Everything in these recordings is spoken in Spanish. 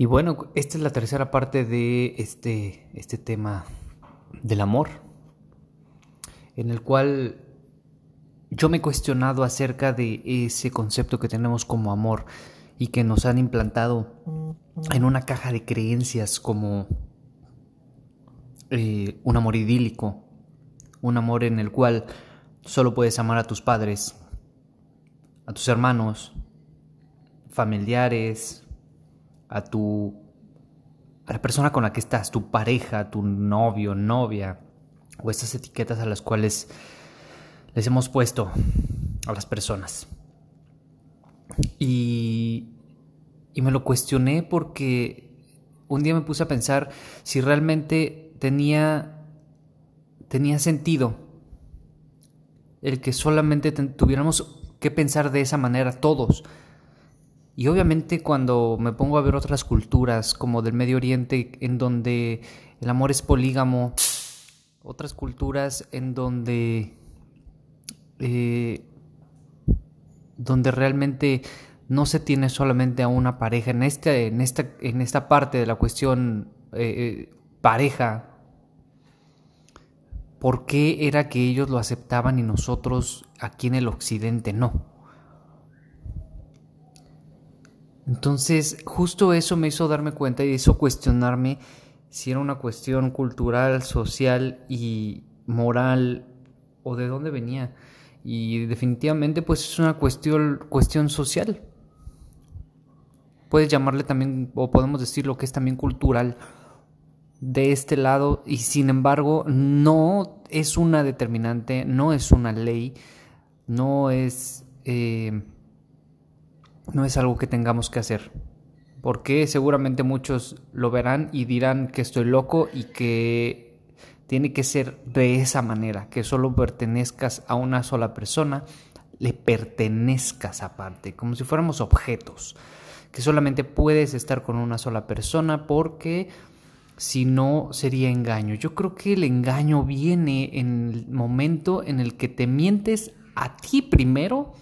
Y bueno, esta es la tercera parte de este, este tema del amor, en el cual yo me he cuestionado acerca de ese concepto que tenemos como amor y que nos han implantado en una caja de creencias como eh, un amor idílico, un amor en el cual solo puedes amar a tus padres, a tus hermanos, familiares, a tu a la persona con la que estás, tu pareja, tu novio, novia, o estas etiquetas a las cuales les hemos puesto a las personas. Y, y me lo cuestioné porque un día me puse a pensar si realmente tenía, tenía sentido el que solamente tuviéramos que pensar de esa manera todos. Y obviamente cuando me pongo a ver otras culturas como del Medio Oriente en donde el amor es polígamo, otras culturas en donde eh, donde realmente no se tiene solamente a una pareja en este, en esta en esta parte de la cuestión eh, eh, pareja ¿por qué era que ellos lo aceptaban y nosotros aquí en el occidente no? Entonces, justo eso me hizo darme cuenta y hizo cuestionarme si era una cuestión cultural, social y moral o de dónde venía. Y definitivamente pues es una cuestión, cuestión social. Puedes llamarle también, o podemos decir lo que es también cultural de este lado y sin embargo no es una determinante, no es una ley, no es... Eh, no es algo que tengamos que hacer. Porque seguramente muchos lo verán y dirán que estoy loco y que tiene que ser de esa manera, que solo pertenezcas a una sola persona, le pertenezcas aparte, como si fuéramos objetos, que solamente puedes estar con una sola persona porque si no sería engaño. Yo creo que el engaño viene en el momento en el que te mientes a ti primero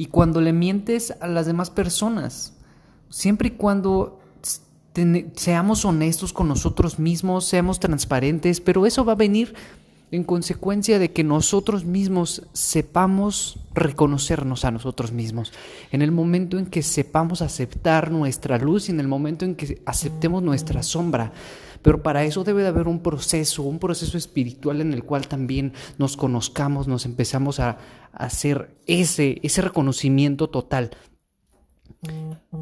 y cuando le mientes a las demás personas. Siempre y cuando seamos honestos con nosotros mismos, seamos transparentes, pero eso va a venir en consecuencia de que nosotros mismos sepamos reconocernos a nosotros mismos, en el momento en que sepamos aceptar nuestra luz y en el momento en que aceptemos nuestra sombra. Pero para eso debe de haber un proceso, un proceso espiritual en el cual también nos conozcamos, nos empezamos a, hacer ese, ese reconocimiento total.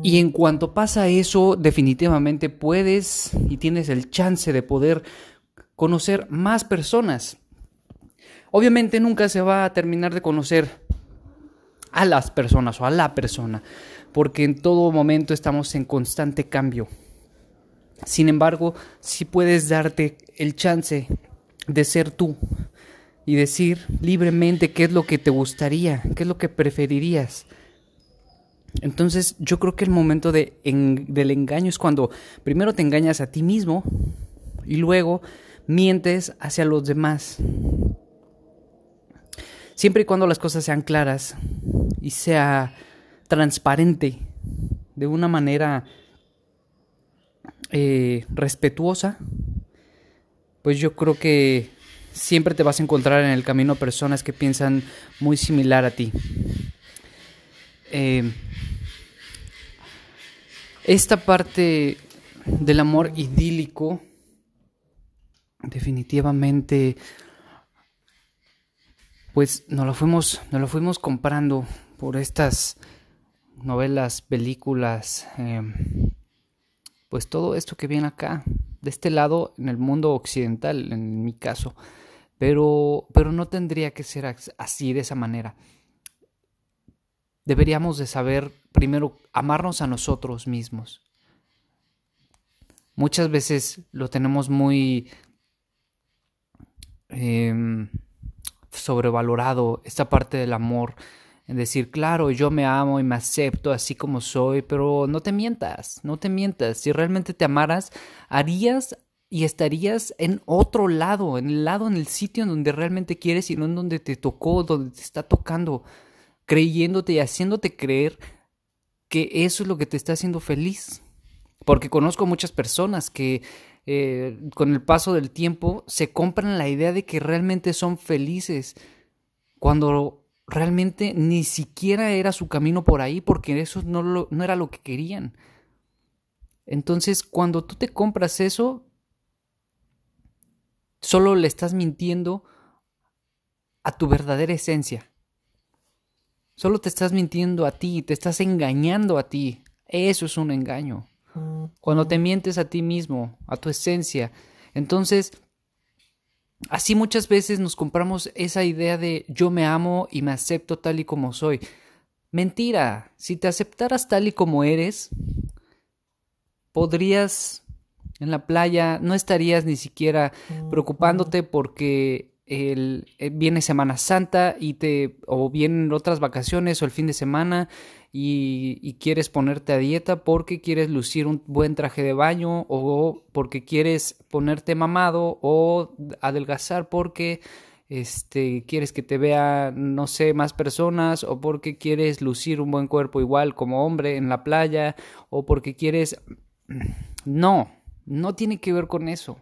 Y en cuanto pasa eso, definitivamente puedes y tienes el chance de poder conocer más personas. Obviamente nunca se va a terminar de conocer a las personas o a la persona, porque en todo momento estamos en constante cambio. Sin embargo, si puedes darte el chance de ser tú y decir libremente qué es lo que te gustaría, qué es lo que preferirías. Entonces yo creo que el momento de del engaño es cuando primero te engañas a ti mismo y luego mientes hacia los demás. Siempre y cuando las cosas sean claras y sea transparente de una manera eh, respetuosa, pues yo creo que siempre te vas a encontrar en el camino personas que piensan muy similar a ti. Eh, esta parte del amor idílico definitivamente pues nos lo fuimos nos lo fuimos comprando por estas novelas películas eh, pues todo esto que viene acá, de este lado, en el mundo occidental, en mi caso. Pero, pero no tendría que ser así, de esa manera. Deberíamos de saber primero amarnos a nosotros mismos. Muchas veces lo tenemos muy em, sobrevalorado, esta parte del amor en decir, claro, yo me amo y me acepto así como soy, pero no te mientas, no te mientas. Si realmente te amaras, harías y estarías en otro lado, en el lado, en el sitio en donde realmente quieres y no en donde te tocó, donde te está tocando, creyéndote y haciéndote creer que eso es lo que te está haciendo feliz. Porque conozco muchas personas que eh, con el paso del tiempo se compran la idea de que realmente son felices cuando realmente ni siquiera era su camino por ahí porque eso no, no era lo que querían. Entonces, cuando tú te compras eso, solo le estás mintiendo a tu verdadera esencia. Solo te estás mintiendo a ti, te estás engañando a ti. Eso es un engaño. Cuando te mientes a ti mismo, a tu esencia. Entonces, así muchas veces nos compramos esa idea de yo me amo y me acepto tal y como soy. Mentira, si te aceptaras tal y como eres, podrías en la playa, no estarías ni siquiera preocupándote porque el, eh, viene Semana Santa y te o vienen otras vacaciones o el fin de semana y, quieres ponerte a dieta porque quieres lucir un buen traje de baño o porque quieres ponerte mamado o adelgazar porque este quieres que te vea no sé más personas o porque quieres lucir un buen cuerpo igual como hombre en la playa o porque quieres no no tiene que ver con eso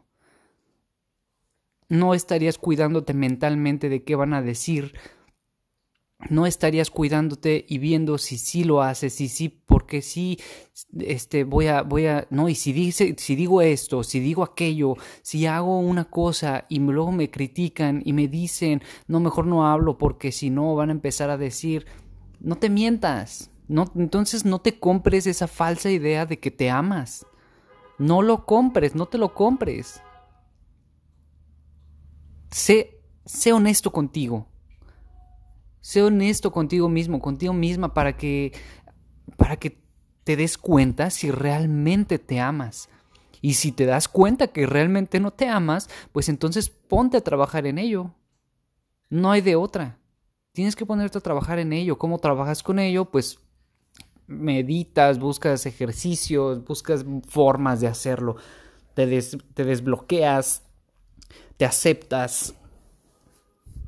no estarías cuidándote mentalmente de qué van a decir, no estarías cuidándote y viendo si sí lo haces, si sí, porque sí, este, voy a, voy a, no, y si dice, si digo esto, si digo aquello, si hago una cosa y luego me critican y me dicen, no, mejor no hablo porque si no van a empezar a decir, no te mientas, no, entonces no te compres esa falsa idea de que te amas, no lo compres, no te lo compres. Sé, sé honesto contigo. Sé honesto contigo mismo, contigo misma para que para que te des cuenta si realmente te amas. Y si te das cuenta que realmente no te amas, pues entonces ponte a trabajar en ello. No hay de otra. Tienes que ponerte a trabajar en ello. ¿Cómo trabajas con ello? Pues meditas, buscas ejercicios, buscas formas de hacerlo. Te, te desbloqueas, te aceptas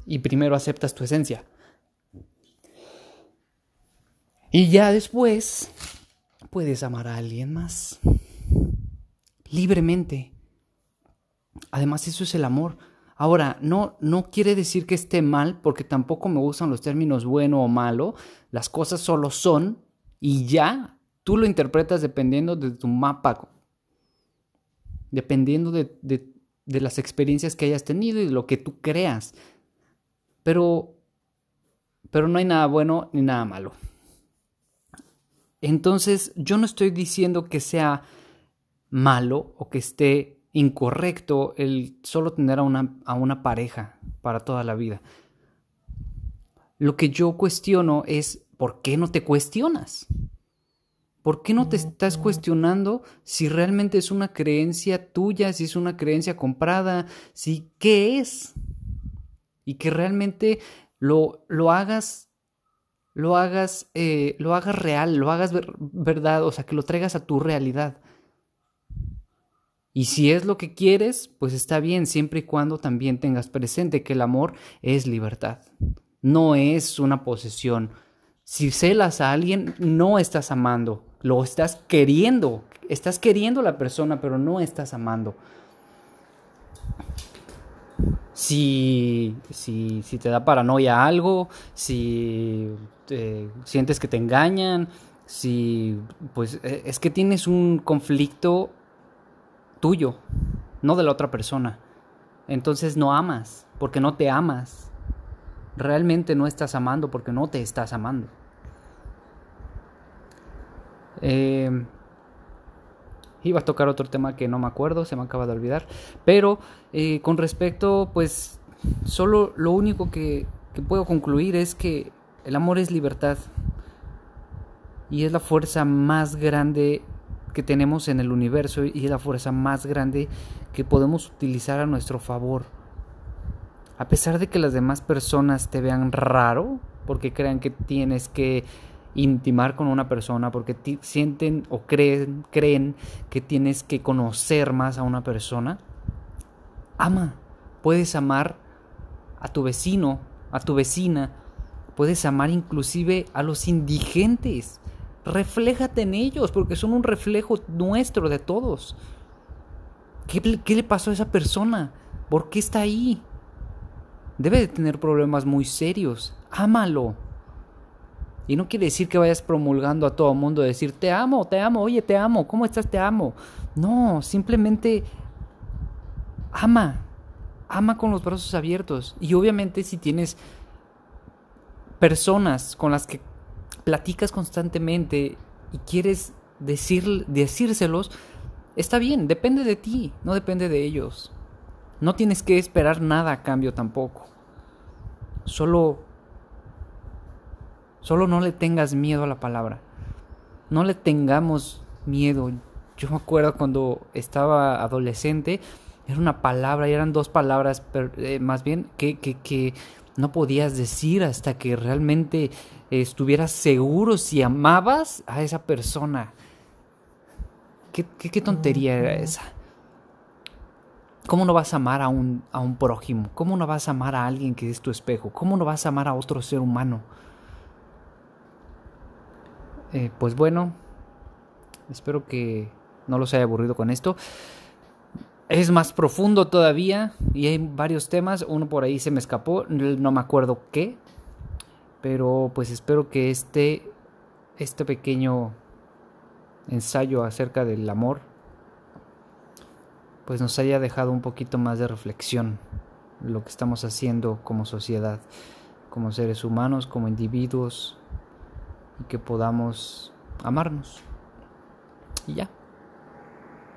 y primero aceptas tu esencia. Y ya después puedes amar a alguien más libremente. Además eso es el amor. Ahora, no, no quiere decir que esté mal, porque tampoco me gustan los términos bueno o malo. Las cosas solo son y ya tú lo interpretas dependiendo de tu mapa, dependiendo de, de, de las experiencias que hayas tenido y de lo que tú creas. Pero, pero no hay nada bueno ni nada malo. Entonces, yo no estoy diciendo que sea malo o que esté incorrecto el solo tener a una, a una pareja para toda la vida. Lo que yo cuestiono es, ¿por qué no te cuestionas? ¿Por qué no te estás cuestionando si realmente es una creencia tuya, si es una creencia comprada, si qué es? Y que realmente lo, lo hagas, lo hagas, eh, lo hagas real, lo hagas verdad, o sea, que lo traigas a tu realidad. Y si es lo que quieres, pues está bien, siempre y cuando también tengas presente que el amor es libertad, no es una posesión. Si celas a alguien, no estás amando, lo estás queriendo. Estás queriendo a la persona, pero no estás amando. Si, si, si te da paranoia algo, si sientes que te engañan, si pues e, es que tienes un conflicto tuyo, no de la otra persona. Entonces no amas, porque no te amas. Realmente no estás amando porque no te estás amando. Eh, iba a tocar otro tema que no me acuerdo, se me acaba de olvidar. Pero eh, con respecto, pues, solo lo único que, que puedo concluir es que el amor es libertad. Y es la fuerza más grande que tenemos en el universo y es la fuerza más grande que podemos utilizar a nuestro favor. A pesar de que las demás personas te vean raro, porque crean que tienes que intimar con una persona porque sienten o creen, creen que tienes que conocer más a una persona, ama. Puedes amar a tu vecino, a tu vecina, puedes amar inclusive a los indigentes. refléjate en ellos, porque son un reflejo nuestro, de todos. ¿Qué, ¿Qué, le pasó a esa persona? ¿Por qué está ahí? Debe de tener problemas muy serios. Ámalo. Y no quiere decir que vayas promulgando a todo mundo, decir, te amo, te amo, oye, te amo, ¿cómo estás? Te amo. No, simplemente ama, ama con los brazos abiertos. Y obviamente si tienes personas con las que platicas constantemente y quieres decir, decírselos, está bien, depende de ti, no depende de ellos. No tienes que esperar nada a cambio tampoco. Solo Solo no le tengas miedo a la palabra. No le tengamos miedo. Yo me acuerdo cuando estaba adolescente, era una palabra, y eran dos palabras, eh, más bien, que, que, que, no podías decir hasta que realmente estuvieras seguro si amabas a esa persona. ¿Qué, qué, tontería era esa? ¿Cómo no vas a amar a un, a un prójimo? ¿Cómo no vas a amar a alguien que es tu espejo? ¿Cómo no vas a amar a otro ser humano? Eh, pues bueno, espero que no los haya aburrido con esto. Es más profundo todavía y hay varios temas. Uno por ahí se me escapó, no me acuerdo qué. Pero pues espero que este, este pequeño ensayo acerca del amor pues nos haya dejado un poquito más de reflexión lo que estamos haciendo como sociedad, como seres humanos, como individuos, y que podamos amarnos. Y ya.